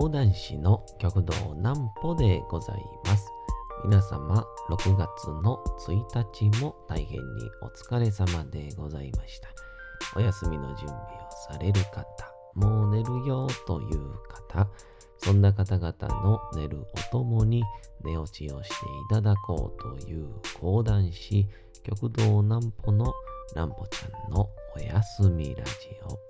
講談師の極道南歩でございます。皆様、6月の1日も大変にお疲れ様でございました。お休みの準備をされる方、もう寝るよという方、そんな方々の寝るおともに寝落ちをしていただこうという講談師、極道南歩の南歩ちゃんのおやすみラジオ。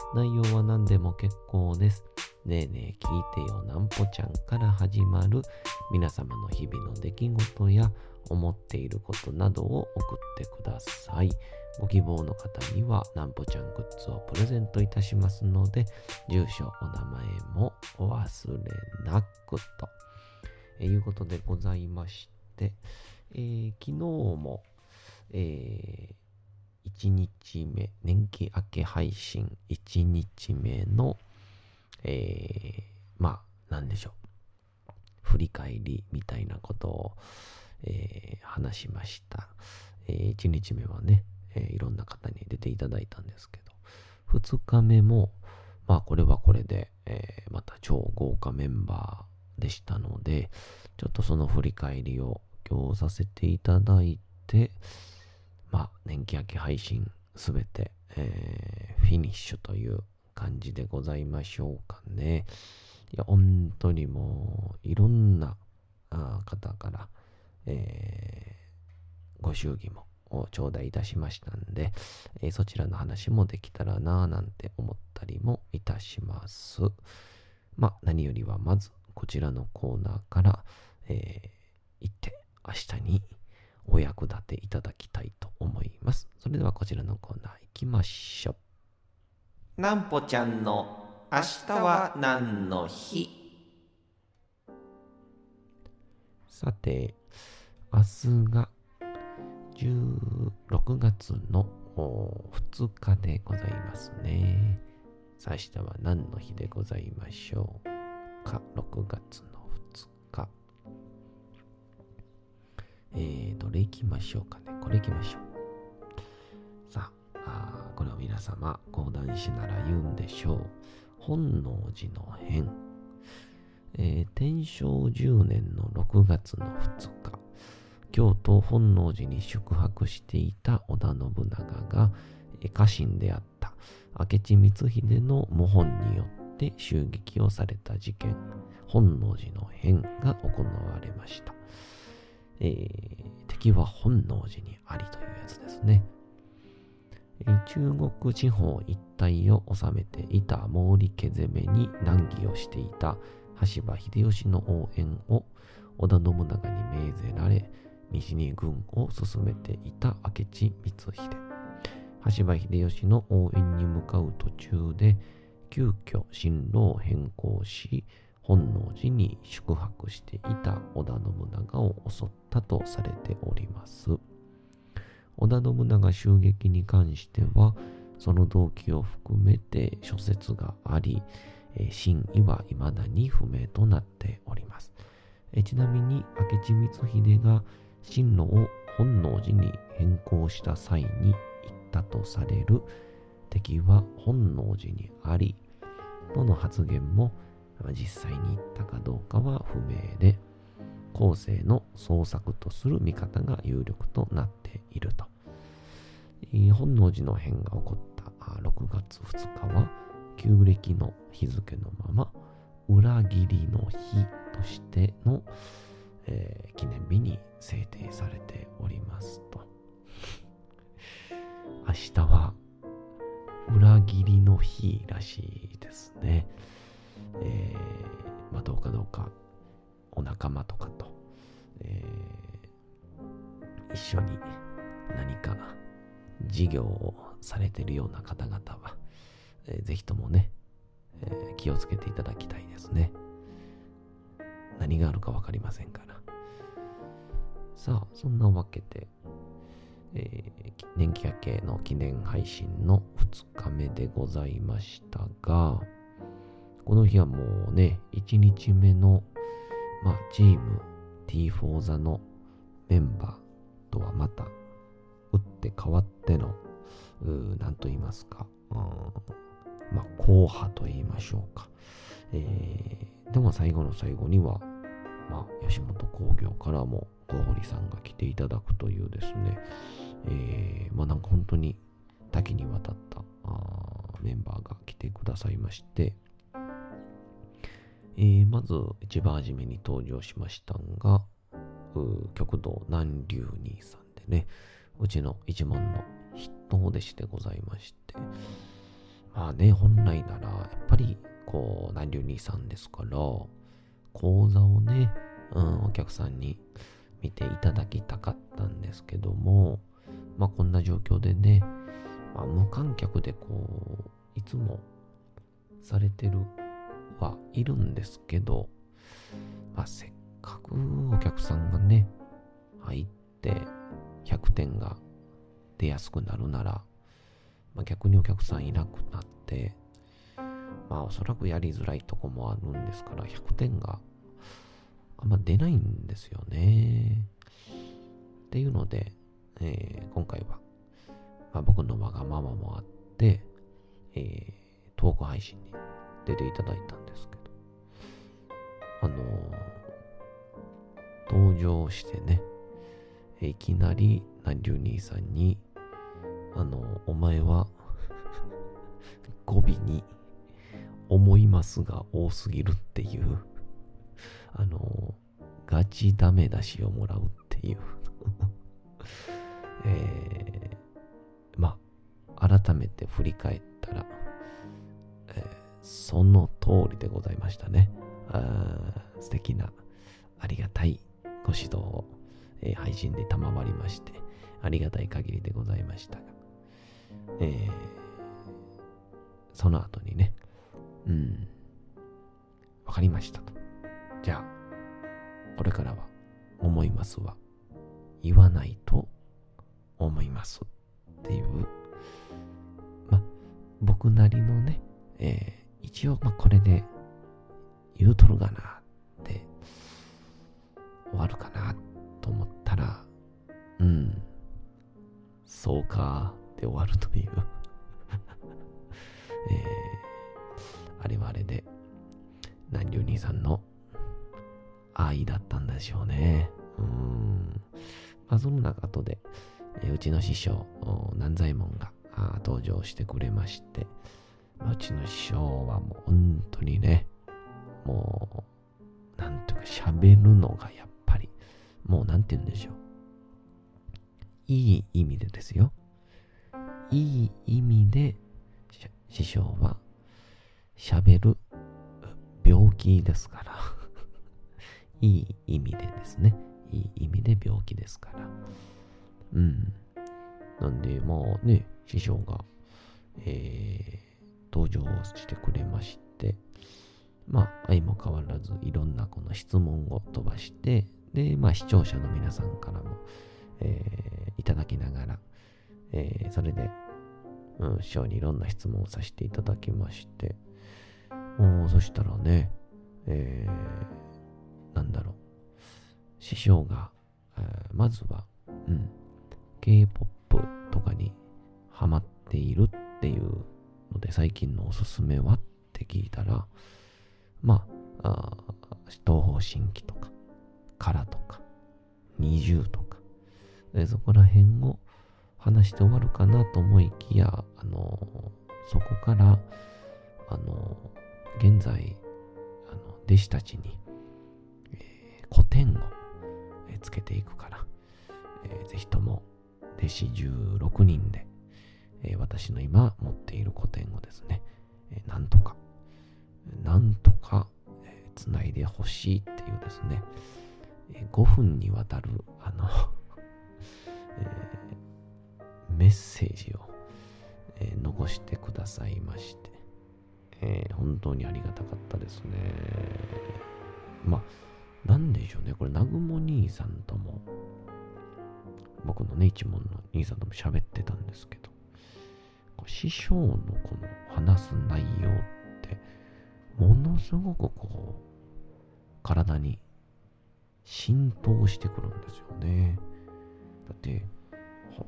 内容は何でも結構です。ねえねえ聞いてよなんぽちゃんから始まる皆様の日々の出来事や思っていることなどを送ってください。ご希望の方にはなんぽちゃんグッズをプレゼントいたしますので、住所、お名前もお忘れなくと。えいうことでございまして、えー昨日も、え1日目、年季明け配信1日目の、えーまあ、なんでしょう。振り返りみたいなことを、えー話しました。えー1日目はね、えーいろんな方に出ていただいたんですけど、2日目も、まあこれはこれで、えまた超豪華メンバーでしたので、ちょっとその振り返りを今日させていただいて、まあ年季明け配信すべて、えーフィニッシュという感じでございましょうかね。いや、本当にもういろんなあ方から、えーご祝儀も頂戴いたしましたんで、えーそちらの話もできたらなぁなんて思ったりもいたします。まあ何よりはまずこちらのコーナーから、えー行って明日にお役立ていただきたいと思います。それではこちらのコーナー行きましょう。なんぽちゃんの明日は何の日？さて、明日が16月のお2日でございますね。さあ、明日は何の日でございましょうか？6月えー、どれ行きましょうかね。これ行きましょう。さあ、あこれを皆様、講談師なら言うんでしょう。本能寺の変。えー天正10年の6月の2日。京都本能寺に宿泊していた織田信長がえ家臣であった明智光秀の謀反によって襲撃をされた事件本能寺の変が行われました、えー敵は本能寺にありというやつですね、えー中国地方一帯を治めていた毛利家攻めに難儀をしていた羽柴秀吉の応援を織田信長に命ぜられ西に軍を進めていた明智光秀。羽柴秀吉の応援に向かう途中で、急遽進路を変更し、本能寺に宿泊していた織田信長を襲ったとされております。織田信長襲撃に関しては、その動機を含めて諸説があり、真意は未だに不明となっております。ちなみに明智光秀が進路を本能寺に変更した際に言ったとされる敵は本能寺にありとの発言も実際に言ったかどうかは不明で後世の創作とする見方が有力となっていると。本能寺の変が起こった6月2日は旧暦の日付のまま裏切りの日としての、えー記念日に制定されておりますと。明日は裏切りの日らしいですね。えどうかどうかお仲間とかと、えー一緒に何か事業をされてるような方々は、えーぜひともね、えー気をつけていただきたいですね。何があるかわかりませんから。さあ、そんなわけで、えー、年季明けの記念配信の2日目でございましたが、この日はもうね、1日目の、まあ、チーム T4 座のメンバーとはまた、打って変わっての、何と言いますか、うんまあ、硬派と言いましょうか。えー、でも最後の最後には、まあ、吉本興業からも小堀さんが来ていただくというですね、えー、まあなんか本当に多岐にわたったメンバーが来てくださいまして、えー、まず一番初めに登場しましたのが、極道南流兄さんでね、うちの一門の筆頭弟子でございまして、まあね、本来なら、やっぱり、こう、南流兄さんですから、講座をね、うん、お客さんに見ていただきたかったんですけども、まあこんな状況でね、まあ、無観客でこう、いつもされてるはいるんですけど、まあせっかくお客さんがね、入って100点が出やすくなるなら、まあ、逆にお客さんいなくなって、まあおそらくやりづらいとこもあるんですから、100点があんま出ないんですよね。っていうので、えー、今回は、まあ、僕のわがままもあって、えー、トーク配信に出ていただいたんですけど、あのー、登場してね、いきなり南流兄さんに、あのー、お前は 語尾に思いますが多すぎるっていうあの、ガチダメ出しをもらうっていう。えー、ま、改めて振り返ったら、その通りでございましたね。あ素敵な、ありがたいご指導を、えー、配信で賜りまして、ありがたい限りでございましたが、えー、その後にね、うん、わかりましたと。じゃあ、これからは思いますは言わないと思いますっていう、ま僕なりのね、えー、一応、まこれで言うとるがなって終わるかなと思ったら、うん、そうかって終わるという えー、あれはあれで、南流兄さんの愛だったんでしょうね。うん。まあ、その中で、えうちの師匠、南左衛門が登場してくれまして、うちの師匠はもう本当にね、もう、なんていうか喋るのがやっぱり、もうなんて言うんでしょう。いい意味でですよ。いい意味で、師匠は喋る病気ですから。いい意味でですね。いい意味で病気ですから。うん。なんで、まあね、師匠が、えー、登場してくれまして、まあ、相も変わらずいろんなこの質問を飛ばして、で、まあ、視聴者の皆さんからも、えー、いただきながら、えー、それで、うん、師匠にいろんな質問をさせていただきまして、おそしたらね、えー、なんだろう、師匠が、えー、まずは、うん、K-POP とかにハマっているっていうので、最近のおすすめは？って聞いたら、まあ、あ東方神起とか、カラとか、二重とか、そこら辺を話して終わるかなと思いきや、あのそこから、あの現在、あの弟子たちに古典をつけていくから、えー、ぜひとも弟子16人で、え、私の今持っている古典をですね、え、なんとか、なんとか、え、つないでほしいっていうですね、え、5分にわたるあの、メッセージを、え、残してくださいまして、え、本当にありがたかったですね。まあなんでしょうね、これ、南雲兄さんとも、僕のね、一門の兄さんとも喋ってたんですけど、師匠のこの話す内容って、ものすごくこう、体に浸透してくるんですよね。だって、本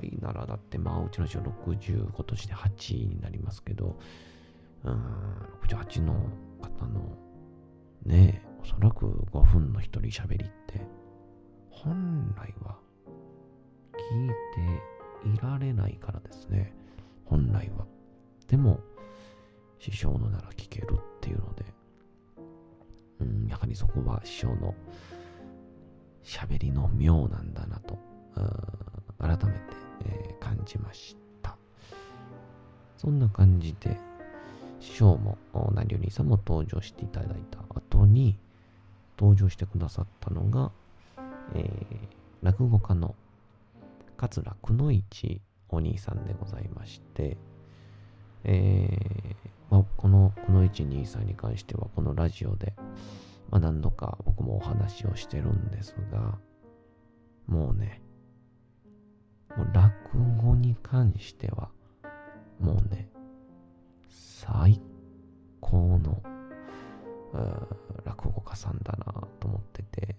来ならだって、まあ、うちの師匠60、今年で8になりますけど、うん、68の方の、ねえ、おそらく5分の一人喋りって、本来は聞いていられないからですね。本来は。でも、師匠のなら聞けるっていうので、うん、やはりそこは師匠の喋りの妙なんだなと、改めて、えー、感じました。そんな感じで、師匠も、何よりさんも登場していただいた後に、登場してくださったのが、えー、落語家の桂くの一お兄さんでございまして、えー、まあ、このくの一兄さんに関してはこのラジオで、まあ、何度か僕もお話をしてるんですが、もうね、もう落語に関しては、もうね、最高の落語家さんだなと思ってて、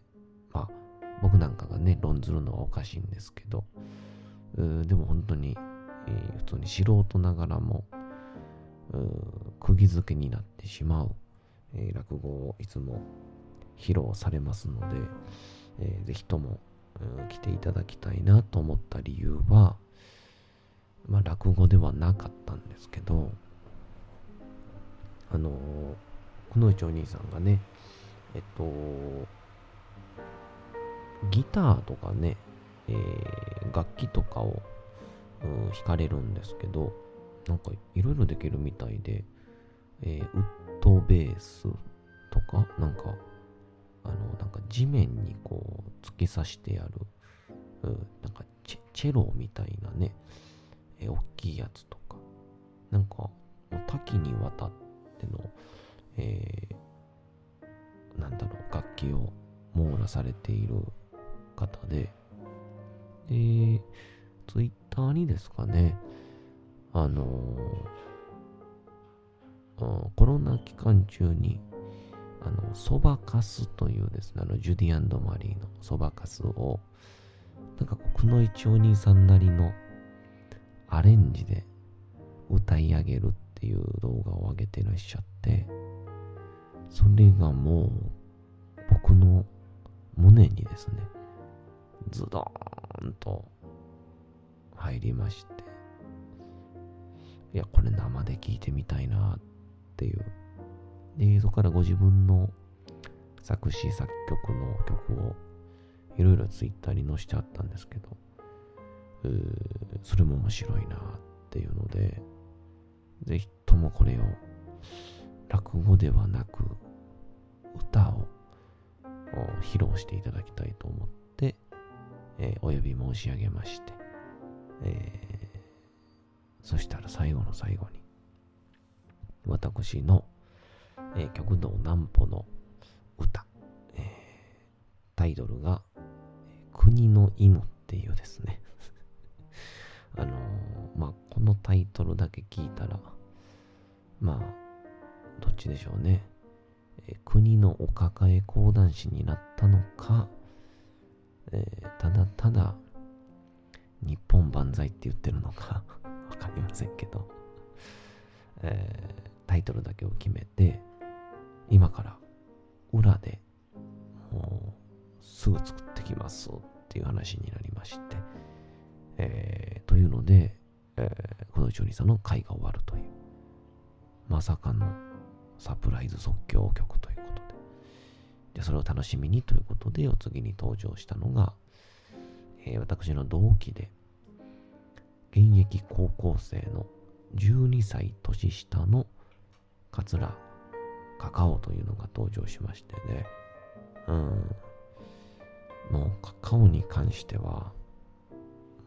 まあ、僕なんかがね、論ずるのはおかしいんですけど、でも本当に、えー、普通に素人ながらも、釘付けになってしまう、えー、落語をいつも披露されますので、えー、ぜひとも、来ていただきたいなと思った理由は、まあ、落語ではなかったんですけど、あのー、くのいちお兄さんがね、えっと、ギターとかね、えー、楽器とかを、うん、弾かれるんですけど、なんかいろいろできるみたいで、えー、ウッドベースとか、なんか、あの、なんか地面にこう突き刺してやる、うん、なんかチェチェロみたいなね、えー、大きいやつとか、なんか多岐にわたっての、えー、なんだろう、楽器を網羅されている方で、で、ツイッターにですかね、あのー、コロナ期間中に、あの、そばかすというですね、あの、ジュディアンドマリーのそばかすを、なんかこう、くのいちお兄さんなりのアレンジで歌い上げるっていう動画を上げてらっしゃって、それがもう、僕の胸にですね、ズドーンと入りまして、いや、これ生で聞いてみたいなっていう。で、そこからご自分の作詞作曲の曲をいろいろツイッターに載せてあったんですけど、それも面白いなっていうので、ぜひともこれを落語ではなく歌を披露していただきたいと思って、えー、お呼び申し上げまして、えー、そしたら最後の最後に、私の、えー、極道南歩の歌、えー、タイトルが、国の犬っていうですね あの、まあ、このタイトルだけ聞いたら、まあ、どっちでしょうね。国のお抱え講談師になったのか、えー、ただただ、日本万歳って言ってるのか わかりませんけど、えー、タイトルだけを決めて、今から裏でもうすぐ作ってきますっていう話になりまして、えー、というので、えー、この一おさんの会が終わるという、まさかのサプライズ即興曲というで、それを楽しみにということで、お次に登場したのが、えー、私の同期で、現役高校生の12歳年下の桂カカオというのが登場しましてね。うん。もうカカオに関しては、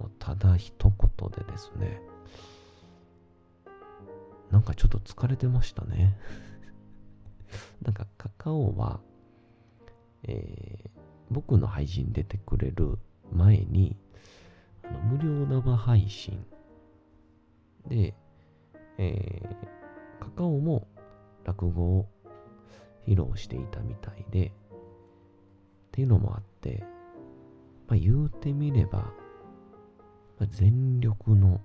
もうただ一言でですね、なんかちょっと疲れてましたね。なんかカカオは、えー、僕の配信出てくれる前に、あの無料生配信で、えー、カカオも落語を披露していたみたいで、っていうのもあって、まあ、言うてみれば、まあ、全力の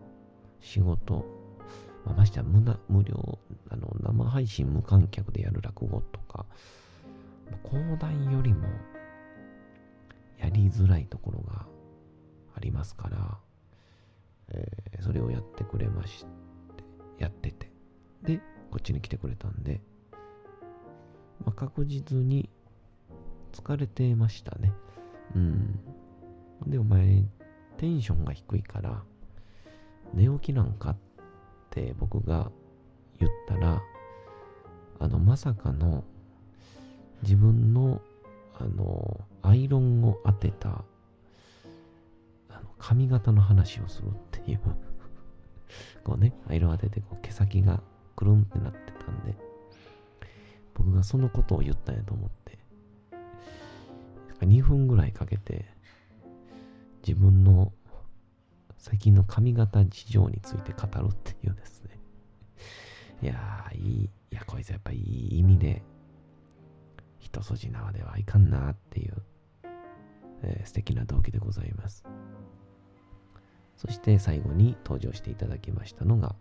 仕事、まあ、ましては無無料、あの生配信無観客でやる落語とか、講談よりもやりづらいところがありますから、えー、それをやってくれまして、やってて、で、こっちに来てくれたんで、まあ、確実に疲れてましたね。うん。で、お前、テンションが低いから、寝起きなんかって僕が言ったら、あの、まさかの自分の、あの、アイロンを当てた、あの、髪型の話をするっていう。こうね、アイロン当てて、こう、毛先がくるんってなってたんで、僕がそのことを言ったんやと思って、2分ぐらいかけて、自分の最近の髪型事情について語るっていうですね。いやー、いい、いや、こいつやっぱいい意味で、一筋縄ではいかんなっていう、えー、素敵な動機でございます。そして最後に登場していただきましたのが、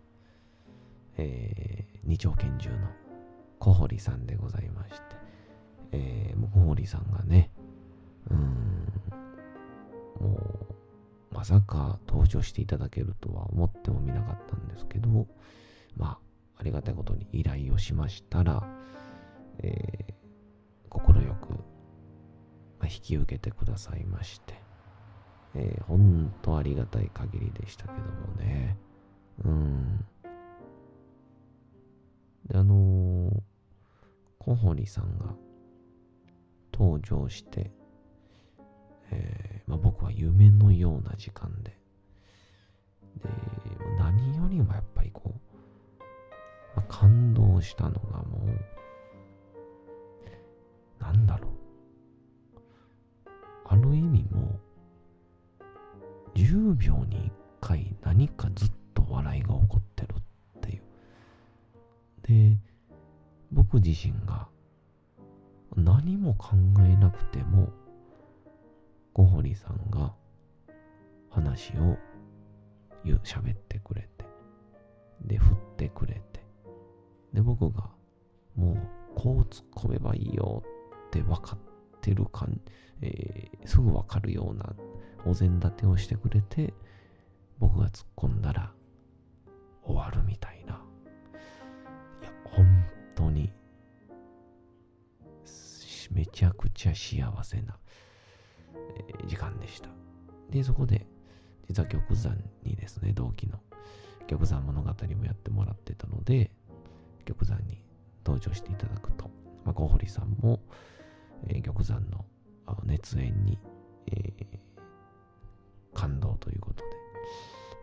えー、二丁拳銃の小堀さんでございまして、えー、もう小堀さんがね、うん、もう、まさか登場していただけるとは思ってもみなかったんですけど、まあ、ありがたいことに依頼をしましたら、え、快く、引き受けてくださいまして、えー、本当ありがたい限りでしたけどもね。うん。で、あのー、小堀さんが登場して、えー、まあ、僕は夢のような時間で、で、何よりもやっぱりこう、まあ、感動したのがもう、なんだろう。ある意味も、10秒に1回何かずっと笑いが起こってるっていう。で、僕自身が何も考えなくても、小堀さんが話を喋ってくれて、で、振ってくれて、で、僕がもうこう突っ込めばいいよって分かってる感、えー、すぐ分かるようなお膳立てをしてくれて、僕が突っ込んだら終わるみたいな。いや、本当にめちゃくちゃ幸せなえ時間でした。で、そこで、実は玉山にですね、同期の玉山物語もやってもらってたので、玉山に登場していただくと、まあ、小堀さんも、えー、玉山の熱演に、えー、感動ということで、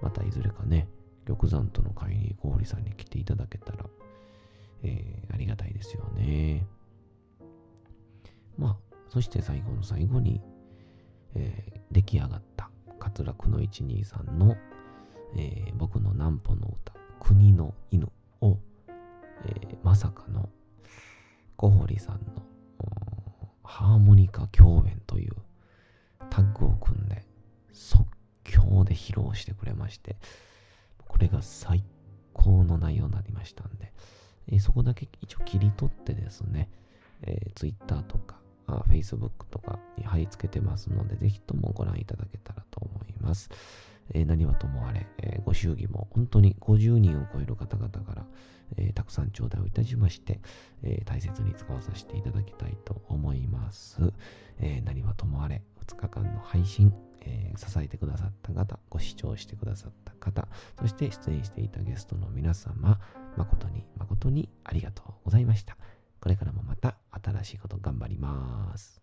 またいずれかね、玉山との会に小堀さんに来ていただけたら、えー、ありがたいですよね。まあ、そして最後の最後に、えー、出来上がった桂久野123の、えー、僕の南穂の歌「国の犬を」え、まさかの小堀さんのハーモニカ共演というタッグを組んで即興で披露してくれましてこれが最高の内容になりましたんで、えー、そこだけ一応切り取ってですね、えー、Twitter とかあ Facebook とかに貼り付けてますので、ぜひともご覧いただけたらと思います。えー、何はともあれ、えー、ご祝儀も本当に50人を超える方々から、えー、たくさん頂戴をいたしまして、え大切に使わさせていただきたいと思います。え何はともあれ、2日間の配信、え支えてくださった方、ご視聴してくださった方、そして出演していたゲストの皆様、誠に誠にありがとうございました。これからもまた新しいこと頑張ります。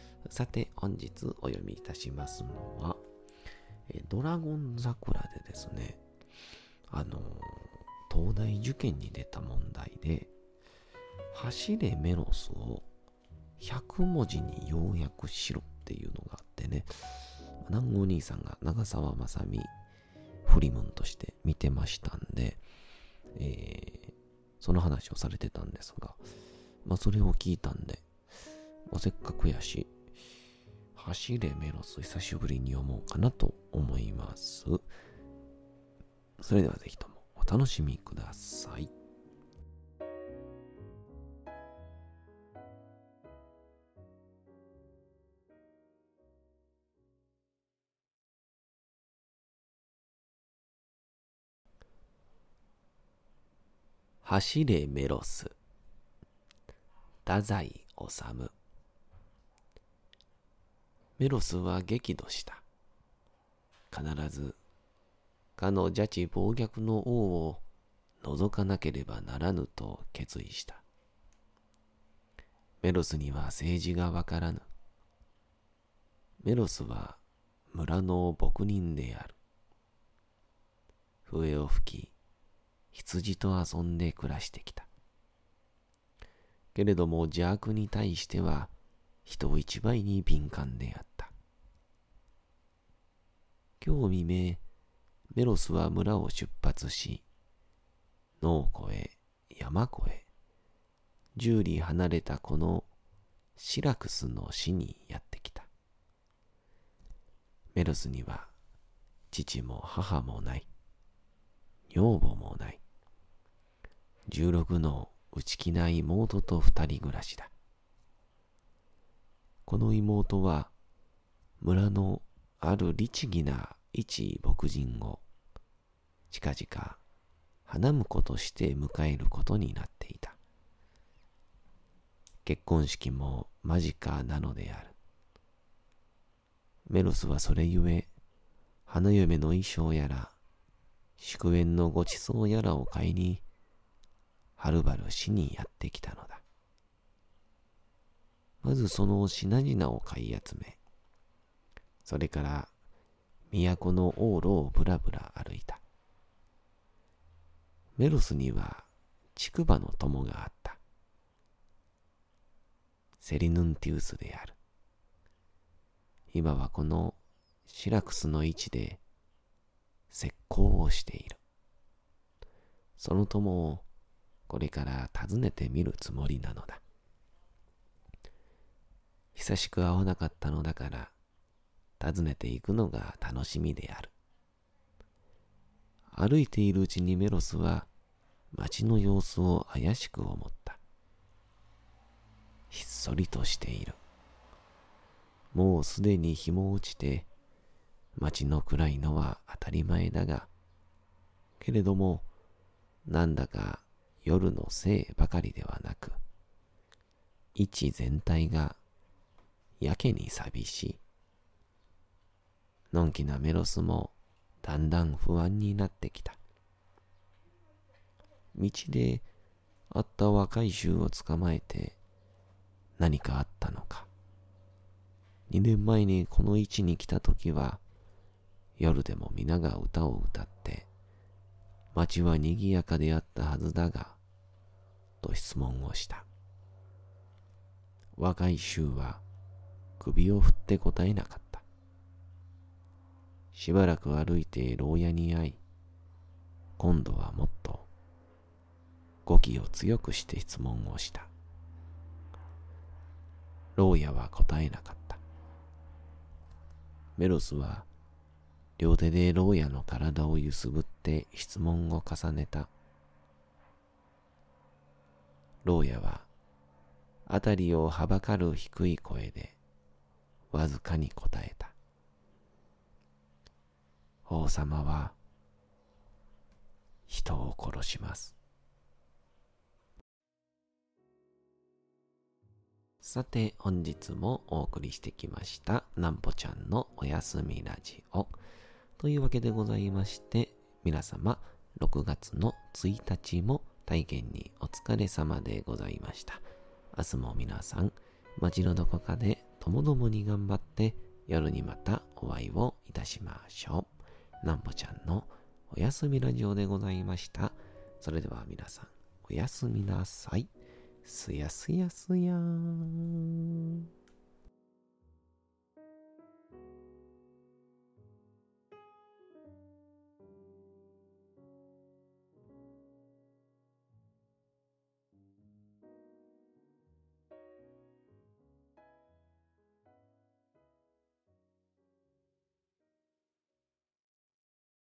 さて、本日お読みいたしますのは、えドラゴン桜でですね、あの、東大受験に出た問題で、走れメロスを100文字に要約しろっていうのがあってね、南郷兄さんが長澤まさみフリムンとして見てましたんで、えー、その話をされてたんですが、まあそれを聞いたんで、まあ、せっかくやし、走れメロス久しぶりに読もうかなと思います。それではぜひともお楽しみください。走れメロス太宰治メロスは激怒した。必ず、かの邪智暴虐の王を除かなければならぬと決意した。メロスには政治がわからぬ。メロスは村の牧人である。笛を吹き、羊と遊んで暮らしてきた。けれども邪悪に対しては人一倍に敏感であった。今日未明、メロスは村を出発し、農湖へ、山湖へ、十里離れたこのシラクスの死にやってきた。メロスには父も母もない。女房もない。十六の内気ない妹と二人暮らしだ。この妹は村のある律儀な一牧人を近々花婿として迎えることになっていた。結婚式も間近なのである。メロスはそれゆえ、花嫁の衣装やら、祝宴のごちそうやらを買いに、はるばる市にやってきたのだ。まずその品々を買い集め、それから都の往路をぶらぶら歩いた。メロスには竹馬の友があった。セリヌンティウスである。今はこのシラクスの位置で石膏をしている。その友をこれから訪ねてみるつもりなのだ。久しく会わなかったのだから、訪ねていくのが楽しみである。歩いているうちにメロスは街の様子を怪しく思った。ひっそりとしている。もうすでに日も落ちて、街の暗いのは当たり前だが、けれども、なんだか夜のせいばかりではなく、位置全体がやけに寂しい。のんきなメロスもだんだん不安になってきた。道で会った若い衆を捕まえて何かあったのか。二年前にこの位置に来た時は夜でも皆が歌を歌って街は賑やかであったはずだが、と質問をした。若い衆は首を振って答えなかった。しばらく歩いて牢屋に会い、今度はもっと語気を強くして質問をした。牢屋は答えなかった。メロスは両手で牢屋の体を揺すぶって質問を重ねた。牢屋は辺りをはばかる低い声でわずかに答えた。王様は人を殺します。さて、本日もお送りしてきました、なんぽちゃんのおやすみラジオ。というわけでございまして、皆様、6月の1日も体験にお疲れ様でございました。明日も皆さん、街のどこかでともどもに頑張って、夜にまたお会いをいたしましょう。なんぽちゃんのおやすみラジオでございました。それでは皆さん、おやすみなさい。すやすやすやーん。